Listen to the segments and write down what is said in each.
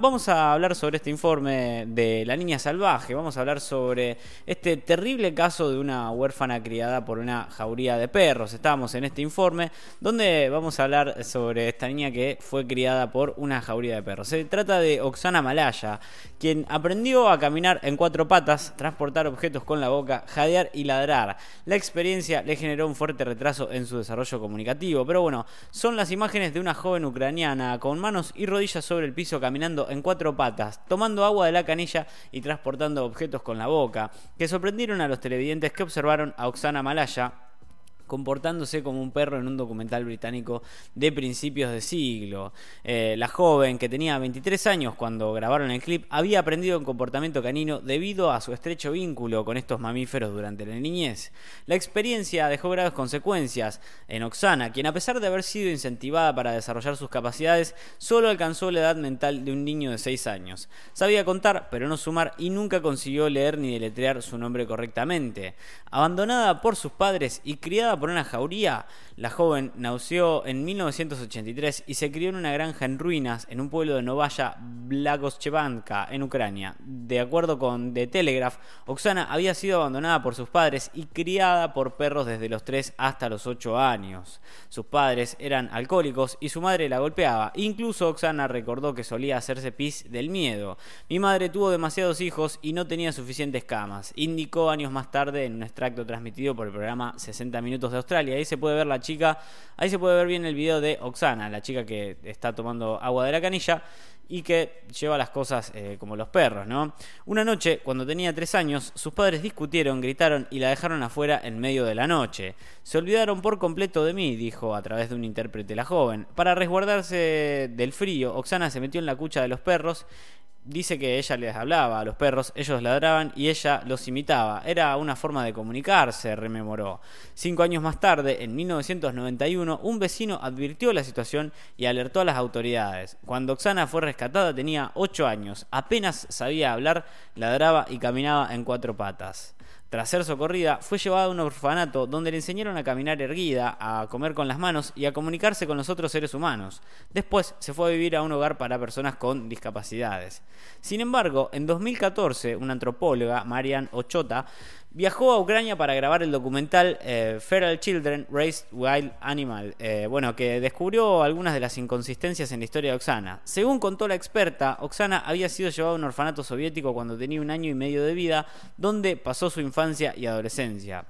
Vamos a hablar sobre este informe de la niña salvaje, vamos a hablar sobre este terrible caso de una huérfana criada por una jauría de perros. Estábamos en este informe donde vamos a hablar sobre esta niña que fue criada por una jauría de perros. Se trata de Oksana Malaya, quien aprendió a caminar en cuatro patas, transportar objetos con la boca, jadear y ladrar. La experiencia le generó un fuerte retraso en su desarrollo comunicativo, pero bueno, son las imágenes de una joven ucraniana con manos y rodillas sobre el piso caminando en cuatro patas, tomando agua de la canilla y transportando objetos con la boca, que sorprendieron a los televidentes que observaron a Oksana Malaya comportándose como un perro en un documental británico de principios de siglo. Eh, la joven, que tenía 23 años cuando grabaron el clip, había aprendido un comportamiento canino debido a su estrecho vínculo con estos mamíferos durante la niñez. La experiencia dejó graves consecuencias en Oksana, quien a pesar de haber sido incentivada para desarrollar sus capacidades, solo alcanzó la edad mental de un niño de 6 años. Sabía contar, pero no sumar, y nunca consiguió leer ni deletrear su nombre correctamente. Abandonada por sus padres y criada por una jauría, la joven nació en 1983 y se crió en una granja en ruinas en un pueblo de Novaya Blagoschevanka, en Ucrania. De acuerdo con The Telegraph, Oksana había sido abandonada por sus padres y criada por perros desde los 3 hasta los 8 años. Sus padres eran alcohólicos y su madre la golpeaba. Incluso Oksana recordó que solía hacerse pis del miedo. Mi madre tuvo demasiados hijos y no tenía suficientes camas, indicó años más tarde en un extracto transmitido por el programa 60 Minutos de Australia. Ahí se puede ver la chica, ahí se puede ver bien el video de Oksana, la chica que está tomando agua de la canilla y que lleva las cosas eh, como los perros, ¿no? Una noche, cuando tenía tres años, sus padres discutieron, gritaron y la dejaron afuera en medio de la noche. Se olvidaron por completo de mí, dijo a través de un intérprete la joven. Para resguardarse del frío, Oksana se metió en la cucha de los perros dice que ella les hablaba a los perros, ellos ladraban y ella los imitaba. Era una forma de comunicarse, rememoró. Cinco años más tarde, en 1991, un vecino advirtió la situación y alertó a las autoridades. Cuando Oxana fue rescatada tenía ocho años, apenas sabía hablar, ladraba y caminaba en cuatro patas. Tras ser socorrida, fue llevada a un orfanato donde le enseñaron a caminar erguida, a comer con las manos y a comunicarse con los otros seres humanos. Después se fue a vivir a un hogar para personas con discapacidades. Sin embargo, en 2014, una antropóloga, Marian Ochota, viajó a Ucrania para grabar el documental eh, Feral Children Raised Wild Animal, eh, bueno, que descubrió algunas de las inconsistencias en la historia de Oksana. Según contó la experta, Oksana había sido llevada a un orfanato soviético cuando tenía un año y medio de vida, donde pasó su infancia y adolescencia.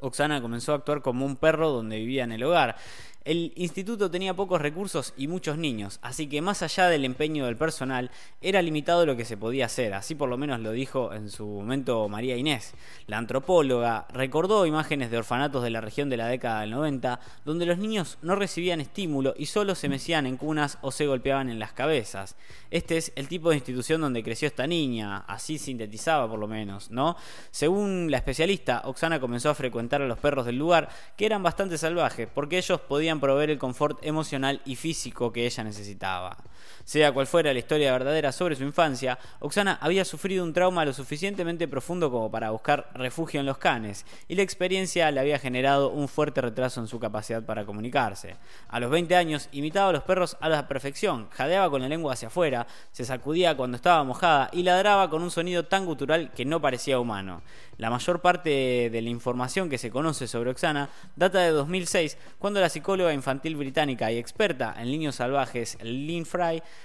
Oksana comenzó a actuar como un perro donde vivía en el hogar. El instituto tenía pocos recursos y muchos niños, así que más allá del empeño del personal, era limitado lo que se podía hacer, así por lo menos lo dijo en su momento María Inés. La antropóloga recordó imágenes de orfanatos de la región de la década del 90, donde los niños no recibían estímulo y solo se mecían en cunas o se golpeaban en las cabezas. Este es el tipo de institución donde creció esta niña, así sintetizaba por lo menos, ¿no? Según la especialista, Oksana comenzó a frecuentar a los perros del lugar, que eran bastante salvajes, porque ellos podían proveer el confort emocional y físico que ella necesitaba. Sea cual fuera la historia verdadera sobre su infancia, Oksana había sufrido un trauma lo suficientemente profundo como para buscar refugio en los canes, y la experiencia le había generado un fuerte retraso en su capacidad para comunicarse. A los 20 años imitaba a los perros a la perfección, jadeaba con la lengua hacia afuera, se sacudía cuando estaba mojada y ladraba con un sonido tan gutural que no parecía humano. La mayor parte de la información que se conoce sobre Oksana data de 2006, cuando la psicóloga infantil británica y experta en niños salvajes Lynn Fry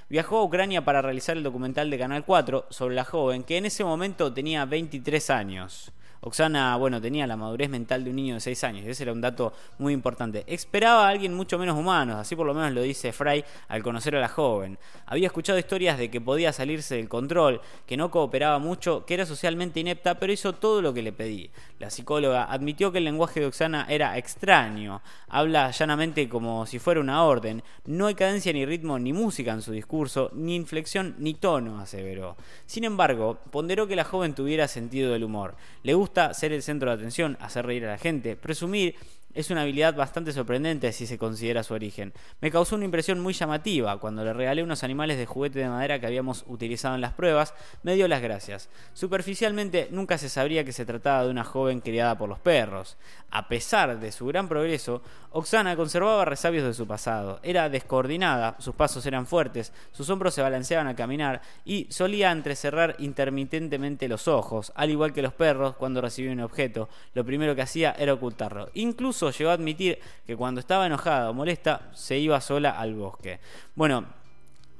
viajó a Ucrania para realizar el documental de Canal 4 sobre la joven que en ese momento tenía 23 años. Oksana, bueno, tenía la madurez mental de un niño de 6 años, ese era un dato muy importante. Esperaba a alguien mucho menos humano, así por lo menos lo dice Fry al conocer a la joven. Había escuchado historias de que podía salirse del control, que no cooperaba mucho, que era socialmente inepta, pero hizo todo lo que le pedí. La psicóloga admitió que el lenguaje de Oksana era extraño, habla llanamente como si fuera una orden, no hay cadencia ni ritmo ni música en su discurso, ni inflexión ni tono, aseveró. Sin embargo, ponderó que la joven tuviera sentido del humor. Le gusta ser el centro de atención, hacer reír a la gente, presumir Es una habilidad bastante sorprendente si se considera su origen. Me causó una impresión muy llamativa. Cuando le regalé unos animales de juguete de madera que habíamos utilizado en las pruebas, me dio las gracias. Superficialmente nunca se sabría que se trataba de una joven criada por los perros. A pesar de su gran progreso, Oksana conservaba resabios de su pasado. Era descoordinada, sus pasos eran fuertes, sus hombros se balanceaban al caminar y solía entrecerrar intermitentemente los ojos, al igual que los perros cuando recibían un objeto. Lo primero que hacía era ocultarlo. Incluso llegó a admitir que cuando estaba enojada o molesta se iba sola al bosque. Bueno,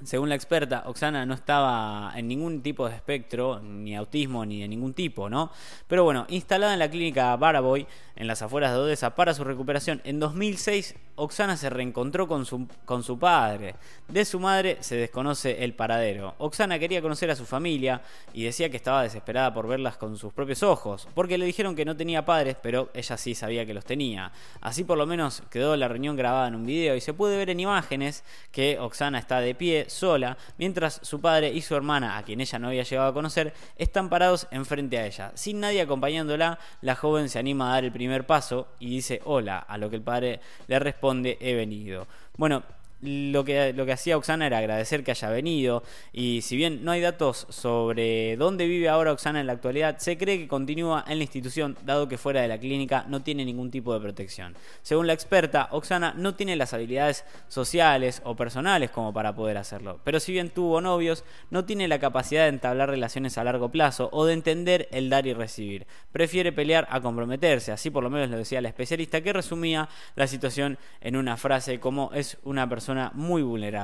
según la experta, Oksana no estaba en ningún tipo de espectro, ni autismo, ni de ningún tipo, ¿no? Pero bueno, instalada en la clínica Baraboy, en las afueras de Odessa, para su recuperación, en 2006 Oksana se reencontró con su, con su padre. De su madre se desconoce el paradero. Oksana quería conocer a su familia y decía que estaba desesperada por verlas con sus propios ojos, porque le dijeron que no tenía padres, pero ella sí sabía que los tenía. Así por lo menos quedó la reunión grabada en un video y se puede ver en imágenes que Oksana está de pie sola, mientras su padre y su hermana, a quien ella no había llegado a conocer, están parados enfrente a ella. Sin nadie acompañándola, la joven se anima a dar el primer paso y dice hola, a lo que el padre le responde he venido. Bueno, lo que, lo que hacía Oxana era agradecer que haya venido y si bien no hay datos sobre dónde vive ahora Oxana en la actualidad, se cree que continúa en la institución dado que fuera de la clínica no tiene ningún tipo de protección. Según la experta, Oxana no tiene las habilidades sociales o personales como para poder hacerlo, pero si bien tuvo novios, no tiene la capacidad de entablar relaciones a largo plazo o de entender el dar y recibir. Prefiere pelear a comprometerse, así por lo menos lo decía la especialista que resumía la situación en una frase como es una persona muy vulnerable.